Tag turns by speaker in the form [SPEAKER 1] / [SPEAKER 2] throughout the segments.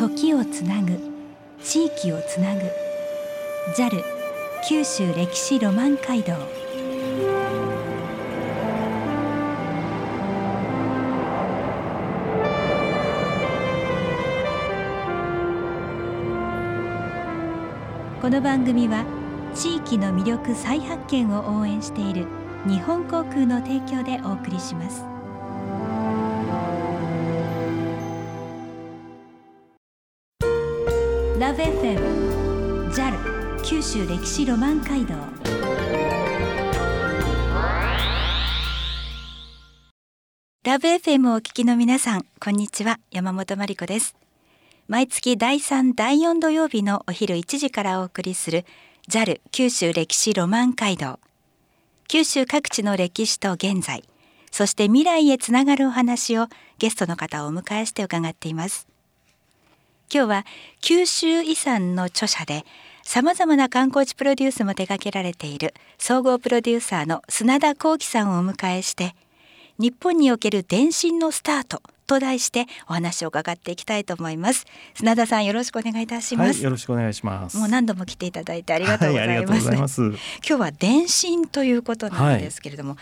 [SPEAKER 1] 時をつなぐ地域をつなぐ。JAL 九州歴史ロマン街道。この番組は地域の魅力再発見を応援している日本航空の提供でお送りします。州歴史ロマン街道。ラブ f m をお聞きの皆さんこんにちは。山本真理子です。毎月第3第4土曜日のお昼1時からお送りする JAL 九州歴史ロマン街道。九州各地の歴史と現在そして未来へつながるお話をゲストの方をお迎えして伺っています。今日は九州遺産の著者でさまざまな観光地プロデュースも手掛けられている。総合プロデューサーの砂田幸喜さんをお迎えして日本における電信のスタートと題してお話を伺っていきたいと思います。砂田さんよろしくお願いいたします、はい、
[SPEAKER 2] よろしくお願いします。
[SPEAKER 1] もう何度も来ていただいてありがとうございます。はい、ます今日は電信ということなんです。けれども、はい、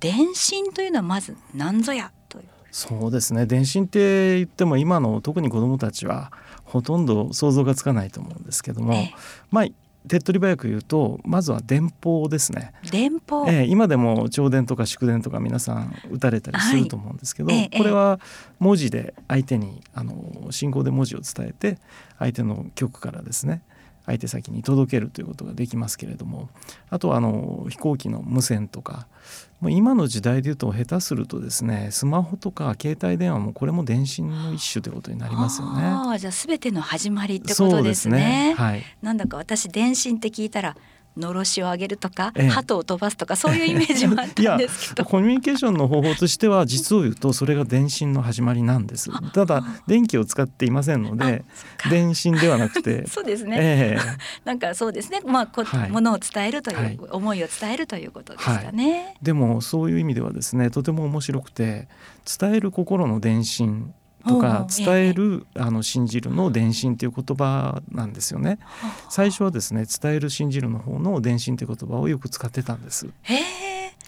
[SPEAKER 1] 電信というのはまず何ぞやという
[SPEAKER 2] そうですね電信って言っても今の特に子どもたちはほとんど想像がつかないと思うんですけども、えまあ手っ取り早く言うとまずは電報ですね。
[SPEAKER 1] 電報、
[SPEAKER 2] えー、今でも朝電とか祝電とか皆さん打たれたりすると思うんですけど、はい、これは文字で相手にあの信号で文字を伝えて相手の局からですね相手先に届けるということができますけれどもあとはあの飛行機の無線とかもう今の時代でいうと下手するとですねスマホとか携帯電話もこれも電信の一種ということになりますよね。
[SPEAKER 1] あじゃあ全ての始まりってことですね。すねはい、なんだか私電信って聞いたらのろしを上げるとか、ええ、鳩を飛ばすとかそういうイメージもあったんですけど。
[SPEAKER 2] コミュニケーションの方法としては実を言うとそれが電信の始まりなんです。ただ電気を使っていませんので電信ではなくて。
[SPEAKER 1] そうですね、えー、なんかそうですね。まあこ、はい、ものを伝えるという、はい、思いを伝えるということでしたね、はい、
[SPEAKER 2] でもそういう意味ではですねとても面白くて伝える心の電信とか伝える、あの信じるの伝信という言葉なんですよね。最初はですね伝える信じるの方の伝信という言葉をよく使ってたんです。
[SPEAKER 1] へ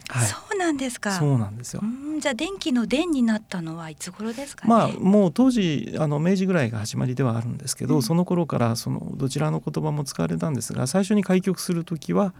[SPEAKER 1] はい、そうなんですか。
[SPEAKER 2] そうなんですよ。
[SPEAKER 1] じゃあ電気の電になったのはいつ頃ですか、
[SPEAKER 2] ね、まあもう当時あの明治ぐらいが始まりではあるんですけど、うん、その頃からそのどちらの言葉も使われたんですが、最初に開局する時は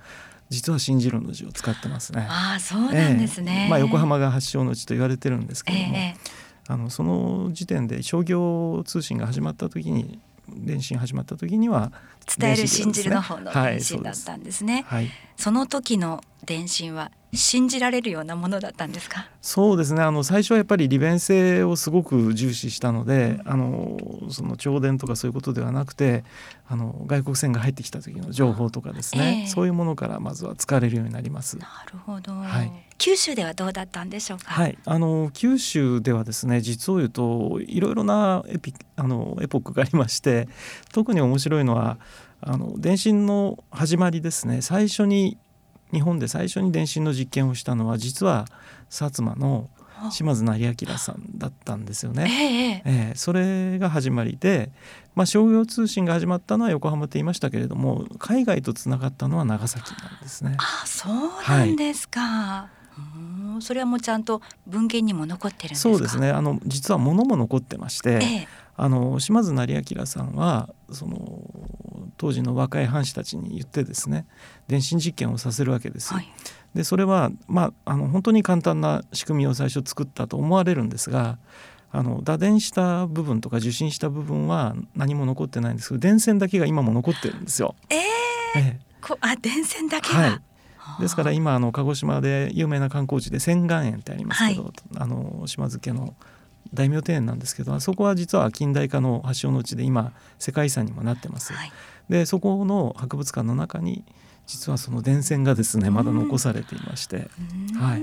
[SPEAKER 2] 実は信じるの字を使ってますね。
[SPEAKER 1] ああそうなんですね。
[SPEAKER 2] えー、まあ横浜が発祥の地と言われてるんですけども。えーあのその時点で商業通信が始まった時に電信始まった時には、
[SPEAKER 1] 伝える信じるの方の電信だったんですね。はい、その時の電信は信じられるようなものだったんですか？
[SPEAKER 2] そうですね。あの最初はやっぱり利便性をすごく重視したので、うん、あのその銚電とかそういうことではなくてあの外国船が入ってきた時の情報とかですね、えー、そういうものからまずは使われるようになります。
[SPEAKER 1] なるほど、はい、九州ではどうだったんでしょうか？
[SPEAKER 2] はい、あの九州ではですね、実を言うといろいろなエピあのエポックがありまして、特に面白いのはあの電信の始まりですね。最初に日本で最初に電信の実験をしたのは実は薩摩の島津成明さんだったんですよね。えええー、それが始まりで、まあ、商業通信が始まったのは横浜って言いましたけれども海外とつながったのは長崎なんですね。
[SPEAKER 1] あそうなんですか、はい、それはもうちゃんと文献にも残ってるんです
[SPEAKER 2] そうですね。あの実は物も残ってまして、ええ、あの島津成明さんはその当時の若い藩士たちに言ってですね電信実験をさせるわけです。はい、でそれは、まあ、あの本当に簡単な仕組みを最初作ったと思われるんですがあの打電した部分とか受信した部分は何も残ってないんですけど電線だけが今も残ってるんですよ。
[SPEAKER 1] えー、えー、あ電線だけはい。
[SPEAKER 2] ですから今あの鹿児島で有名な観光地で千岩園ってありますけど、はい、あの島津家の大名庭園なんですけどあそこは実は近代化の発祥の地で今世界遺産にもなってます。はい、でそこの博物館の中に実はその電線がですねまだ残されていまして、はい、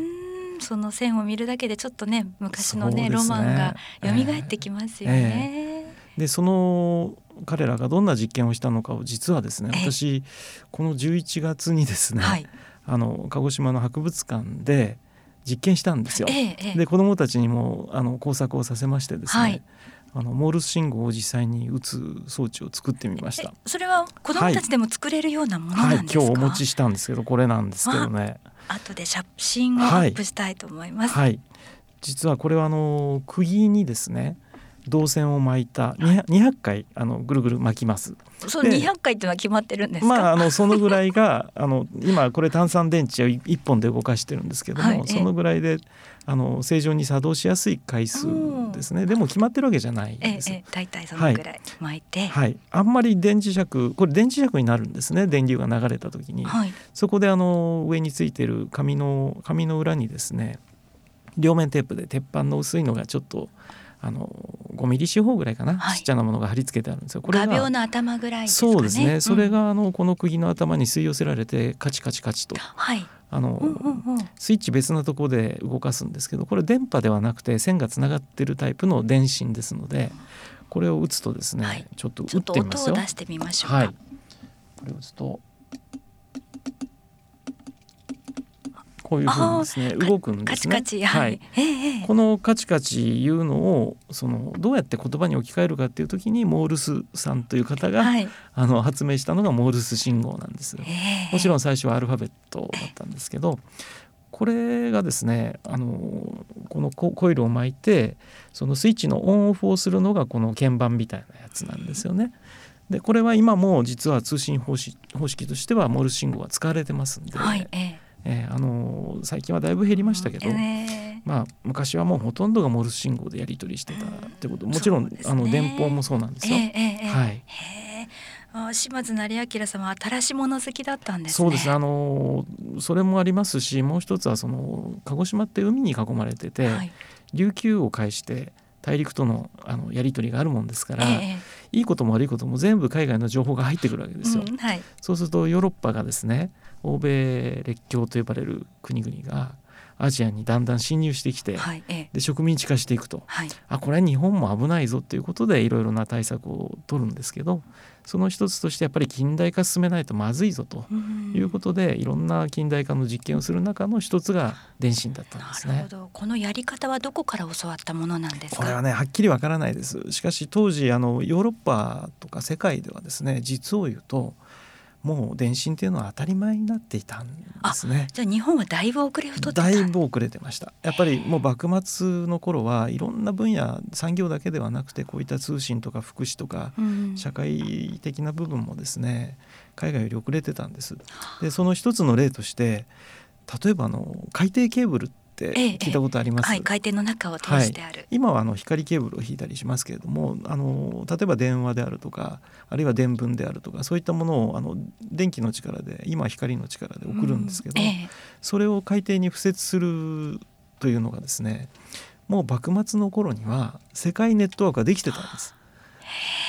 [SPEAKER 1] その線を見るだけでちょっとね昔のね、ね、ロマンが蘇ってきますよね。
[SPEAKER 2] えー、でその彼らがどんな実験をしたのかを実はですね私この11月にですね、はい、あの鹿児島の博物館で実験したんですよ。ええ、で子どもたちにもあの工作をさせましてですね、はい、あのモールス信号を実際に打つ装置を作ってみました。
[SPEAKER 1] それは子供たちでも作れるようなもの
[SPEAKER 2] はい、
[SPEAKER 1] なんですか？
[SPEAKER 2] 今日お持ちしたんですけどこれなんですけどね。
[SPEAKER 1] 後で写真をアップしたいと思います。
[SPEAKER 2] はい、実はこれはあの釘にですね銅線を巻いた200 200回あのぐるぐる巻きます。
[SPEAKER 1] そう
[SPEAKER 2] で
[SPEAKER 1] 200回ってのは決まってるんですか？
[SPEAKER 2] まああのそのぐらいがあの今これ炭酸電池を1本で動かしてるんですけども、
[SPEAKER 1] はい
[SPEAKER 2] そのぐらいであの正常に作動しやすい回数ですね。でも決まってるわけじゃないです。よ。
[SPEAKER 1] ええ大体そのぐらい巻いて、
[SPEAKER 2] はい、あんまり電磁石これ電磁石になるんですね。電流が流れた時に、
[SPEAKER 1] はい、
[SPEAKER 2] そこであの上についてる紙の紙の裏にですね両面テープで鉄板の薄いのがちょっとあの5ミリ四方ぐらいかな、
[SPEAKER 1] はい
[SPEAKER 2] ちっちゃなものが貼り付けてあるんですよ。これ
[SPEAKER 1] 画
[SPEAKER 2] が
[SPEAKER 1] 鋲の頭ぐらいですかね。
[SPEAKER 2] そうですね、それ
[SPEAKER 1] うん
[SPEAKER 2] があのこの釘の頭に吸い寄せられてカチカチカチと
[SPEAKER 1] はい、
[SPEAKER 2] あの、
[SPEAKER 1] うんうんうん、
[SPEAKER 2] スイッチ別なところで動かすんですけどこれ電波ではなくて線がつながってるタイプの電信ですのでこれを打つとですね、
[SPEAKER 1] はい
[SPEAKER 2] ちょっと打っ
[SPEAKER 1] ちょっと
[SPEAKER 2] てみますよ。
[SPEAKER 1] 音を出してみましょうか。
[SPEAKER 2] はい。これを打つとこういうふうにですね動くんですね。
[SPEAKER 1] カチカチ、はい、ええええ
[SPEAKER 2] このカチカチいうのをそのどうやって言葉に置き換えるかっていう時にモールスさんという方が、
[SPEAKER 1] はい、
[SPEAKER 2] あの発明したのがモールス信号なんです。
[SPEAKER 1] ええ
[SPEAKER 2] もちろん最初はアルファベットだったんですけどこれがですねあのこのココイルを巻いてそのスイッチのオンオフをするのがこの鍵盤みたいなやつなんですよね。でこれは今も実は通信方式方式としてはモールス信号が使われてますんで、
[SPEAKER 1] はい、ええ
[SPEAKER 2] えーあの最近はだいぶ減りましたけど、
[SPEAKER 1] ええ
[SPEAKER 2] まあ、昔はもうほとんどがモールス信号でやり取りしてたってこと。もちろん、
[SPEAKER 1] ね。
[SPEAKER 2] あの電報もそうなんですよ。
[SPEAKER 1] ええええええ
[SPEAKER 2] はい。
[SPEAKER 1] へえあ島津成明さんは新しいもの好きだったんですね。
[SPEAKER 2] そうです。ねあのそれもありますしもう一つはその鹿児島って海に囲まれてて、
[SPEAKER 1] はい、
[SPEAKER 2] 琉球を介して大陸とのあのやり取りがあるもんですから、
[SPEAKER 1] ええ
[SPEAKER 2] いいことも悪いことも全部海外の情報が入ってくるわけですよ。
[SPEAKER 1] うんはい、
[SPEAKER 2] そうするとヨーロッパがですね欧米列強と呼ばれる国々がアジアにだんだん侵入してきて、
[SPEAKER 1] はい、ええ
[SPEAKER 2] で植民地化していくと
[SPEAKER 1] はい、
[SPEAKER 2] あこれは日本も危ないぞっていうことでいろいろな対策を取るんですけどその一つとしてやっぱり近代化進めないとまずいぞと
[SPEAKER 1] うん
[SPEAKER 2] いうことでいろんな近代化の実験をする中の一つが電信だったんですね
[SPEAKER 1] なるほ。ど。このやり方はどこから教わったものなんですか？
[SPEAKER 2] これはねはっきりわからないですしかし当時あのヨーロッパとか世界ではですね実を言うともう電信っていうのは当たり前になっていたんですね。
[SPEAKER 1] じゃあ日本はだいぶ遅れを取ってた。
[SPEAKER 2] だいぶ遅れてましたやっぱりもう幕末の頃はいろんな分野産業だけではなくてこういった通信とか福祉とか
[SPEAKER 1] うん
[SPEAKER 2] 社会的な部分もですね海外より遅れてたんです。でその一つの例として例えばあの海底ケーブルって
[SPEAKER 1] ええ
[SPEAKER 2] 聞いたことあります、
[SPEAKER 1] はい、回転の中を通してある。
[SPEAKER 2] 今はあの光ケーブルを引いたりしますけれどもあの例えば電話であるとかあるいは電分であるとかそういったものをあの電気の力で今は光の力で送るんですけど、
[SPEAKER 1] うんえ
[SPEAKER 2] それを海底に敷設するというのがですねもう幕末の頃には世界ネットワークができてたんです。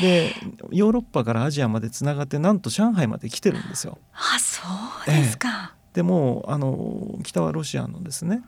[SPEAKER 2] でヨーロッパからアジアまでつながってなんと上海まで来てるんですよ。
[SPEAKER 1] えあ、そうですか。
[SPEAKER 2] でもあの北はロシアのですね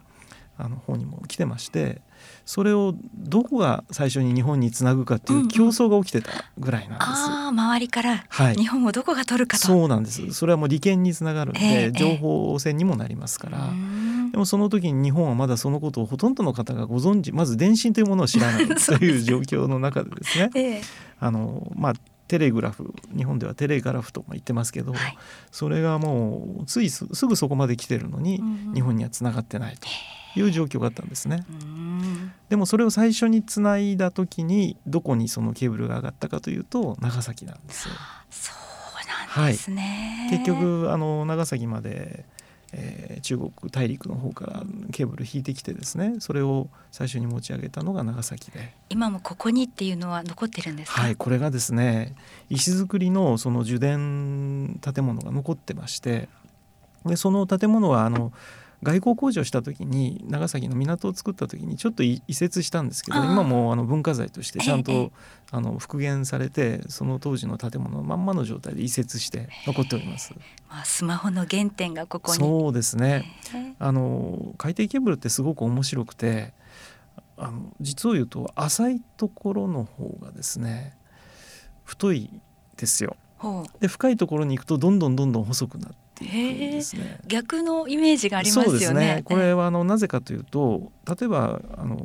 [SPEAKER 2] あの方にも来てましてそれをどこが最初に日本につなぐかっていう競争が起きてたぐらいなんです。
[SPEAKER 1] ああ、周りから
[SPEAKER 2] はい。
[SPEAKER 1] 日本をどこが取るかと。
[SPEAKER 2] そうなんです。それはもう利権につながるんで、
[SPEAKER 1] ええ
[SPEAKER 2] 情報戦にもなりますから、
[SPEAKER 1] うん。
[SPEAKER 2] でもその時に日本はまだそのことをほとんどの方がご存知まず電信というものを知らない という状況の中でですね。
[SPEAKER 1] ええ。
[SPEAKER 2] あのまあテレグラフ日本ではテレグラフとも言ってますけど、
[SPEAKER 1] はい。
[SPEAKER 2] それがもうついすすぐそこまで来てるのに、
[SPEAKER 1] うん
[SPEAKER 2] 日本にはつながってないという状況があったんですね。
[SPEAKER 1] うん
[SPEAKER 2] でもそれを最初につないだ時にどこにそのケーブルが上がったかというと長崎なんですよ。
[SPEAKER 1] そうなんですね。
[SPEAKER 2] 結局あの長崎まで、えー中国大陸の方からケーブル引いてきてですねそれを最初に持ち上げたのが長崎で、
[SPEAKER 1] 今もここにっていうのは残ってるんですか？
[SPEAKER 2] はい、これがですね石造りのその受電建物が残ってましてでその建物はあの外交工事をした時に長崎の港を作った時にちょっと移移設したんですけど今もあの文化財としてちゃんと、
[SPEAKER 1] ええ
[SPEAKER 2] あの復元されてその当時の建物のまんまの状態で移設して残っております。
[SPEAKER 1] まあスマホの原点がここに。
[SPEAKER 2] そうですね
[SPEAKER 1] ええ
[SPEAKER 2] あの海底ケーブルってすごく面白くてあの実を言うと浅いところの方がですね太いですよ。で深いところに行くとどんどんどんどん細くなっていくんですね。
[SPEAKER 1] 逆のイメージがありますよね。
[SPEAKER 2] ね。これはあのなぜかというと例えばあの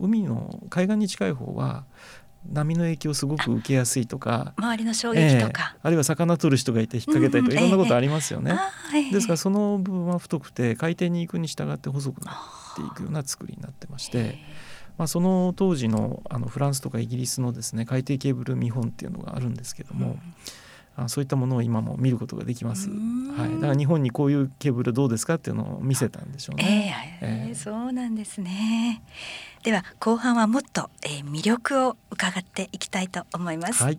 [SPEAKER 2] 海の海岸に近い方は波の影響をすごく受けやすいとか
[SPEAKER 1] 周りの衝撃とか、
[SPEAKER 2] ええ。あるいは魚取る人がいて引っ掛けたりとか、
[SPEAKER 1] うんうん
[SPEAKER 2] いろんなことありますよね。
[SPEAKER 1] ええ。
[SPEAKER 2] ですからその部分は太くて海底に行くに従って細くなっていくような作りになってまして、まあ、その当時のあのフランスとかイギリスのですね海底ケーブル見本っていうのがあるんですけども、あそういったものを今も見ることができます。
[SPEAKER 1] うん
[SPEAKER 2] はい、だから日本にこういうケーブルどうですかっていうのを見せたんでしょう
[SPEAKER 1] え
[SPEAKER 2] ね。
[SPEAKER 1] えええ
[SPEAKER 2] ええ
[SPEAKER 1] そうなんですね。では後半はもっと、えー魅力を伺っていきたいと思います。
[SPEAKER 2] はい、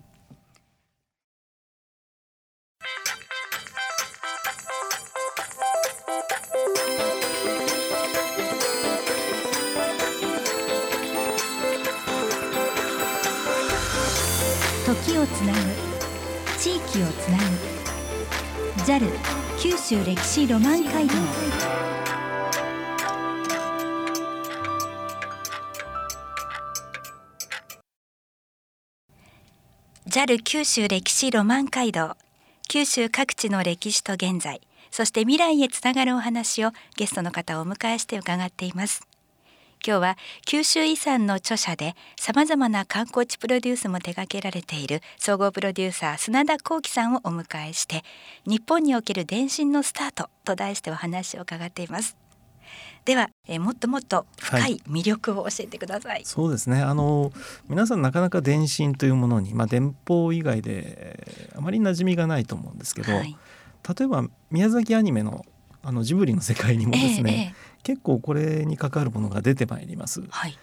[SPEAKER 1] 時をつなぐをつなぐ JAL 九州歴史ロマン街道 JAL 九州歴史ロマン街道。九州各地の歴史と現在。そして未来へつながるお話をゲストの方をお迎えして伺っています。今日は九州遺産の著者でさまざまな観光地プロデュースも手掛けられている総合プロデューサー砂田幸喜さんをお迎えして日本における電信のスタートと題してお話を伺っています。では、えーもっともっと深い魅力を教えてください、
[SPEAKER 2] そうですね。あの皆さんなかなか電信というものに、まあ、電報以外であまり馴染みがないと思うんですけど、
[SPEAKER 1] はい。
[SPEAKER 2] 例えば宮崎アニメのあのジブリの世界にもですね、
[SPEAKER 1] ええええ
[SPEAKER 2] 結構これに関わるものが出てまいります。
[SPEAKER 1] はい。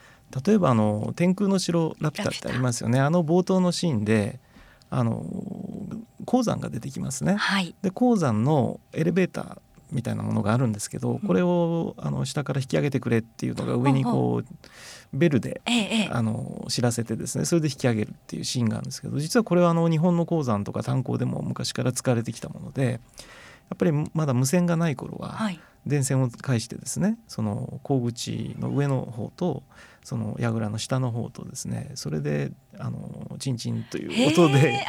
[SPEAKER 2] 例えばあの天空の城ラピュタってありますよね。あの冒頭のシーンであの鉱山が出てきますね。
[SPEAKER 1] はい。
[SPEAKER 2] で鉱山のエレベーターみたいなものがあるんですけどこれをあの下から引き上げてくれっていうのが上にこうベルであの知らせてですね。それで引き上げるっていうシーンがあるんですけど実はこれはあの日本の鉱山とか炭鉱でも昔から使われてきたものでやっぱりまだ無線がない頃は
[SPEAKER 1] はい。
[SPEAKER 2] 電線を介してですねその鉱口の上の方とその櫓の下の方とですねそれであのチンチンという音
[SPEAKER 1] へ
[SPEAKER 2] で
[SPEAKER 1] え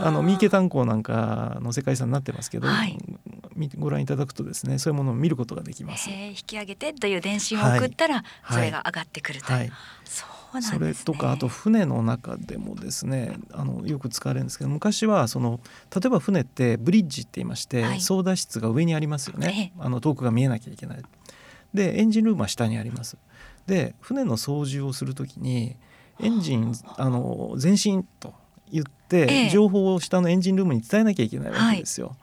[SPEAKER 1] あ
[SPEAKER 2] の三池炭鉱なんかの世界遺産になってますけど、
[SPEAKER 1] はい。
[SPEAKER 2] みご覧いただくとですねそういうものを見ることができます。
[SPEAKER 1] 引き上げてという電信を送ったら、
[SPEAKER 2] はい。
[SPEAKER 1] それが上がってくるという、
[SPEAKER 2] はい、
[SPEAKER 1] そ
[SPEAKER 2] れとかあと船の中でもですねあのよく使われるんですけど昔はその例えば船ってブリッジって言いまして、
[SPEAKER 1] はい。
[SPEAKER 2] 操舵室が上にありますよね、
[SPEAKER 1] え
[SPEAKER 2] あの遠くが見えなきゃいけない。でエンジンルームは下にあります。で船の操縦をするときにエンジンあの前進と言って、
[SPEAKER 1] ええ。
[SPEAKER 2] 情報を下のエンジンルームに伝えなきゃいけないわけですよ。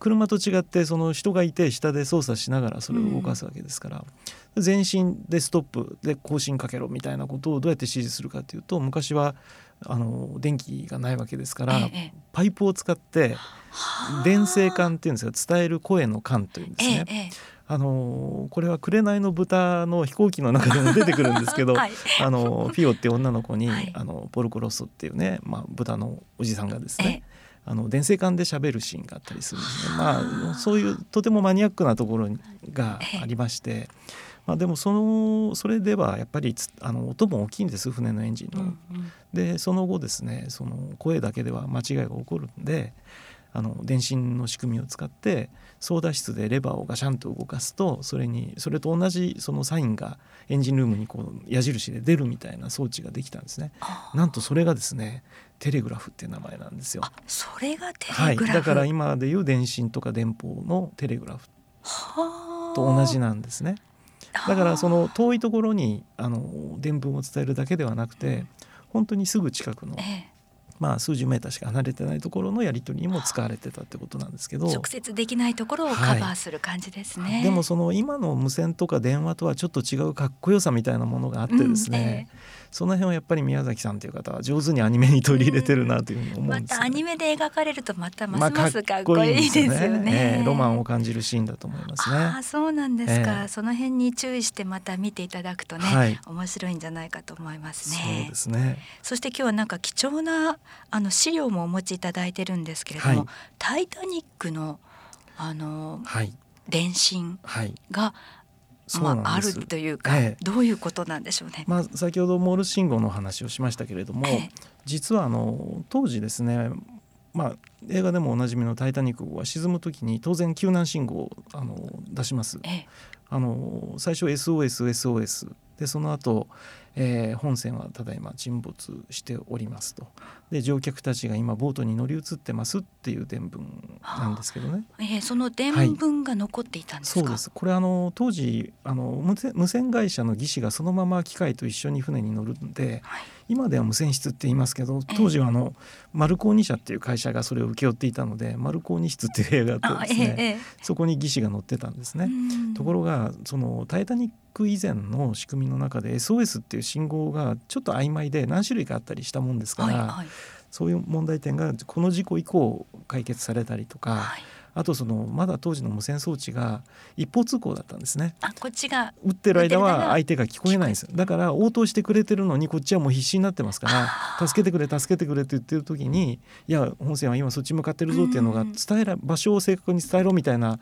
[SPEAKER 2] 車と違ってその人がいて下で操作しながらそれを動かすわけですから、前進でストップで更新かけろみたいなことをどうやって指示するかというと昔はあの電気がないわけですから、
[SPEAKER 1] ええええ。
[SPEAKER 2] パイプを使って
[SPEAKER 1] はあ。
[SPEAKER 2] 電声管っていうんですが伝える声の管というんですね。
[SPEAKER 1] え
[SPEAKER 2] あのこれは紅の豚の飛行機の中でも出てくるんですけど、
[SPEAKER 1] はい。
[SPEAKER 2] あのフィオっていう女の子に、
[SPEAKER 1] はい。
[SPEAKER 2] あのポルコロッソっていうね、まあ、豚のおじさんがですね、
[SPEAKER 1] え
[SPEAKER 2] あの電声管で喋るシーンがあったりするんでまあそういうとてもマニアックなところがありまして、まあでもそのそれではやっぱりつあの音も大きいんです船のエンジンの。
[SPEAKER 1] うんうん
[SPEAKER 2] でその後ですねその声だけでは間違いが起こるんであの電信の仕組みを使って操舵室でレバーをガシャンと動かすとそれにそれと同じそのサインがエンジンルームにこう矢印で出るみたいな装置ができたんですね。
[SPEAKER 1] あ
[SPEAKER 2] なんとそれがですねテレグラフっていう名前なんですよ。
[SPEAKER 1] あそれがテ
[SPEAKER 2] はい、
[SPEAKER 1] レグラフ、
[SPEAKER 2] だから今でいう電信とか電報のテレグラフ
[SPEAKER 1] はあ
[SPEAKER 2] と同じなんですね。だからその遠いところにあの電文を伝えるだけではなくて本当にすぐ近くの
[SPEAKER 1] ええ。
[SPEAKER 2] まあ、数十メーターしか離れてないところのやり取りにも使われてたってことなんですけど
[SPEAKER 1] 直接できないところをカバーする感じですね、
[SPEAKER 2] でもその今の無線とか電話とはちょっと違うかっこよさみたいなものがあってですね、
[SPEAKER 1] うんえ
[SPEAKER 2] その辺はやっぱり宮崎さんという方は上手にアニメに取り入れてるなというふうに思
[SPEAKER 1] ま
[SPEAKER 2] うんですよ
[SPEAKER 1] たアニメで描かれるとまたま
[SPEAKER 2] まあ
[SPEAKER 1] すますかっこいいですよね,、
[SPEAKER 2] ええロマンを感じるシーンだと思います
[SPEAKER 1] ああ
[SPEAKER 2] ね。
[SPEAKER 1] そうなんですか、
[SPEAKER 2] ええ。
[SPEAKER 1] その辺に注意してまた見ていただくとね、
[SPEAKER 2] はい。
[SPEAKER 1] 面白いんじゃないかと思います
[SPEAKER 2] そう
[SPEAKER 1] ね
[SPEAKER 2] ですね。
[SPEAKER 1] そして今日はなんか貴重なあの資料もお持ちいただいてるんですけれども、
[SPEAKER 2] はい。
[SPEAKER 1] タイタニックのあの
[SPEAKER 2] はい。
[SPEAKER 1] 電信
[SPEAKER 2] はい。
[SPEAKER 1] が
[SPEAKER 2] そう
[SPEAKER 1] まあ、あ。るというか、
[SPEAKER 2] ええ
[SPEAKER 1] どういうことなんでしょうね。
[SPEAKER 2] まあ、先ほどモールス信号の話をしましたけれども、
[SPEAKER 1] ええ
[SPEAKER 2] 実はあの当時ですね、まあ、映画でもおなじみの「タイタニック号」は沈む時に当然救難信号をあの出します。
[SPEAKER 1] ええ
[SPEAKER 2] あの最初 SOSSOS でその後、えー、本線はただいま沈没しておりますと。で乗客たちが今ボートに乗り移ってますっていう伝聞なんですけどね。
[SPEAKER 1] えー、その伝聞が残っていたんですか、
[SPEAKER 2] はい、そうです。これあの当時あの無線会社の技師がそのまま機械と一緒に船に乗るんで、はい、今では無線室って言いますけど当時はあの、えー、マルコーニ社っていう会社がそれを請け負っていたのでマルコーニ室っていう部屋があってですね、えー、そこに技師が乗ってたんですね。ところがそのタイタニック以前の仕組みの中で SOS っていう信号がちょっと曖昧で何種類かあったりしたもんですから、はいはい、そういう問題点がこの事故以降解決されたりとか、はい、あとそのまだ当時の無線装置が一方通行だったんですね。
[SPEAKER 1] あこっちが
[SPEAKER 2] 打ってる間は相手が聞こえないんですだから応答してくれてるのにこっちはもう必死になってますから助けてくれ助けてくれって言ってる時にいや本線は今そっち向かってるぞっていうのが伝えら場所を正確に伝えろみたいな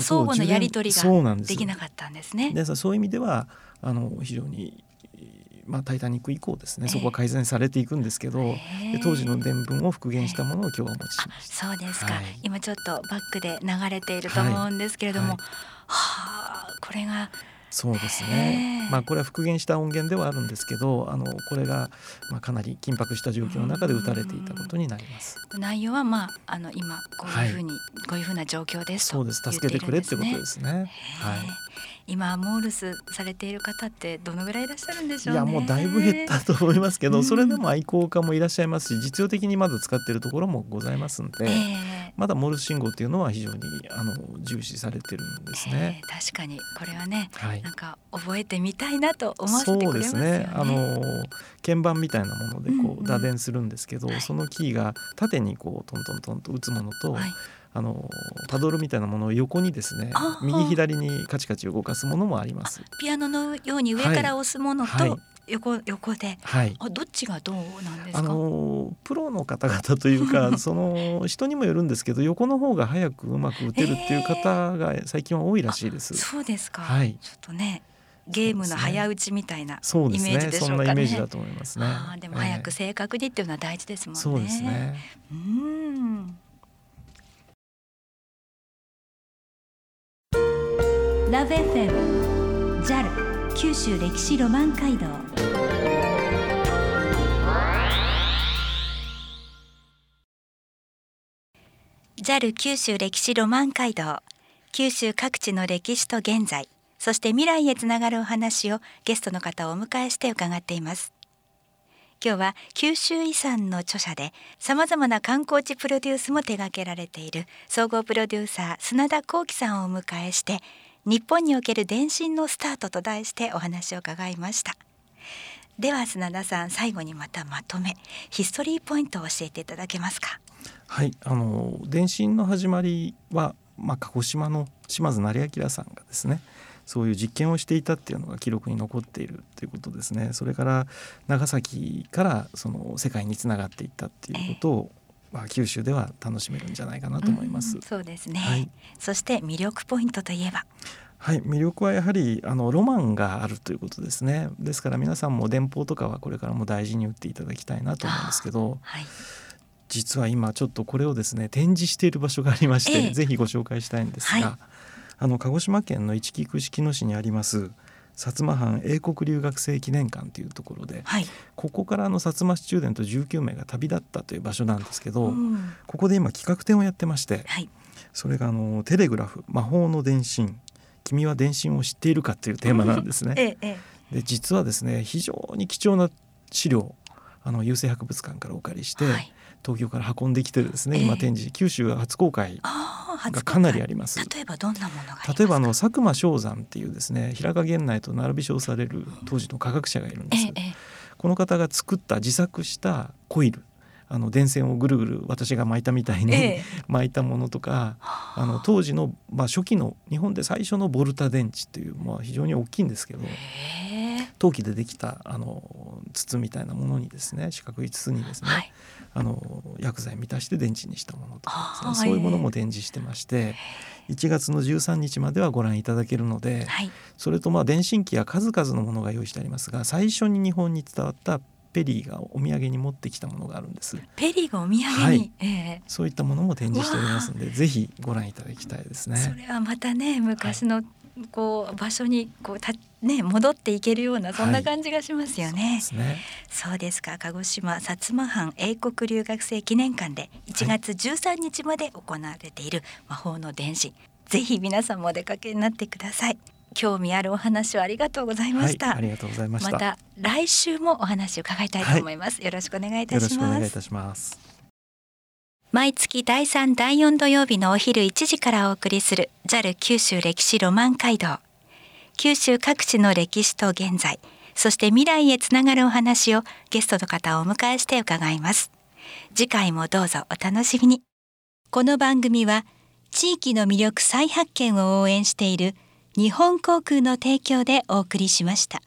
[SPEAKER 1] 相互のやり取りができなかったんですね。
[SPEAKER 2] でそういう意味ではあの非常にまあ、タイタニック以降ですね、そこは改善されていくんですけど、えー、当時の伝聞を復元したものを今日はお持ちしました。
[SPEAKER 1] そうですか、はい、今ちょっとバックで流れていると思うんですけれども、はい。はあこれが
[SPEAKER 2] そうですね、まあ、これは復元した音源ではあるんですけどあのこれが、まあ、かなり緊迫した状況の中で打たれていたことになります。
[SPEAKER 1] 内容は、まあ、あの今こういうふうに、はい、こういうふうな状況です
[SPEAKER 2] そうです。助けてくれってことですね。はい
[SPEAKER 1] 今モールスされている方ってどのぐらいいらっしゃるんでしょう、ね、
[SPEAKER 2] いやもうだいぶ減ったと思いますけど、それでも愛好家もいらっしゃいますし実用的にまだ使っているところもございますんで、えー、まだモールス信号っていうのは非常にあの重視されてるんですね、
[SPEAKER 1] えー、確かにこれはね、はい、なんか覚えてみたいなと思わせてくれますよね。ね。あの
[SPEAKER 2] 鍵盤みたいなものでこう打電するんですけど、うんうん、そのキーが縦にこうトントントンと打つものと、はいあのパドルみたいなものを横にですね右左にカチカチ動かすものもあります
[SPEAKER 1] ピアノのように上から押すものと、はい、横横で、はい、あどっちがどうなんですか？あ
[SPEAKER 2] のプロの方々というか その人にもよるんですけど横の方が早くうまく打てるっていう方が最近は多いらしいです。
[SPEAKER 1] そうですか、はい、ちょっとねゲームの早打ちみたいなイメージでしょうかね。そ、ね、んな
[SPEAKER 2] イメージだと思いますね。
[SPEAKER 1] あでも早く正確にっていうのは大事ですもんね。
[SPEAKER 2] そうですね。
[SPEAKER 1] うん。ラブ f m JAL 九州歴史ロマン街道。ジャル九州歴史ロマン街道。九州各地の歴史と現在そして未来へつながるお話をゲストの方をお迎えして伺っています。今日は九州遺産の著者でさまざまな観光地プロデュースも手掛けられている総合プロデューサー砂田幸喜さんをお迎えして日本における電信のスタートと題してお話を伺いました。では砂田さん最後にまたまとめヒストリーポイントを教えていただけますか？
[SPEAKER 2] はいあの電信の始まりはまあ、鹿児島の島津成明さんがですねそういう実験をしていたっていうのが記録に残っているということですね。それから長崎からその世界につながっていったっていうことを、まあ、九州では楽しめるんじゃないかなと思います。
[SPEAKER 1] うん、そうですね、はい、そして魅力ポイントといえば？
[SPEAKER 2] はい。魅力はやはりあのロマンがあるということですね。ですから皆さんも電報とかはこれからも大事に打っていただきたいなと思うんですけど、はい、実は今ちょっとこれをですね展示している場所がありまして、ええ、ぜひご紹介したいんですが、はい、あの鹿児島県の一木串木野市にあります薩摩藩英国留学生記念館というところで、はい、ここからの薩摩スチューデント19名が旅立ったという場所なんですけど、うん、ここで今企画展をやってまして、はい、それがあのテレグラフ魔法の電信君は電信を知っているかというテーマなんですね。ええ、で実はですね非常に貴重な資料あの郵政博物館からお借りして、はい、東京から運んできてですね、今展示九州初公開がかなりあります。
[SPEAKER 1] 例えばどんなものが
[SPEAKER 2] 例えばあの佐久間象山っていうですね平賀源内と並び称される当時の科学者がいるんです。この方が作った自作したコイル。あの電線をぐるぐる私が巻いたみたいに、え 巻いたものとかあの当時の、まあ、初期の日本で最初のボルタ電池っていう、まあ、非常に大きいんですけど陶器でできたあの筒みたいなものにですね四角い筒にですね、はい、あの薬剤満たして電池にしたものとか、ね、そういうものも展示してまして。1月の13日まではご覧いただけるので、はい、それとまあ電信機や数々のものが用意してありますが最初に日本に伝わったペリーがお土産に持ってきたものがあるんです。
[SPEAKER 1] ペリーがお土産に、はい、え
[SPEAKER 2] ー、そういったものも展示しておりますので、ぜひご覧いただきたいですね。
[SPEAKER 1] それはまたね昔のこう場所にこうたね戻っていけるようなそんな感じがしますよね。
[SPEAKER 2] そうですね。
[SPEAKER 1] そうですか。鹿児島薩摩藩英国留学生記念館で1月13日まで行われている魔法の電子、ぜひ皆さんもお出かけになってください。興味あるお話をありがとうございました、
[SPEAKER 2] はい、ありがとうございました。
[SPEAKER 1] また来週もお話を伺いたいと思います、よろしくお願いいた
[SPEAKER 2] よろ
[SPEAKER 1] します。
[SPEAKER 2] しくお願いいたします
[SPEAKER 1] 毎月第3第4土曜日のお昼1時からお送りする JAL 九州歴史ロマン街道。九州各地の歴史と現在そして未来へつながるお話をゲストの方をお迎えして伺います。次回もどうぞお楽しみに。この番組は地域の魅力再発見を応援している日本航空の提供でお送りしました。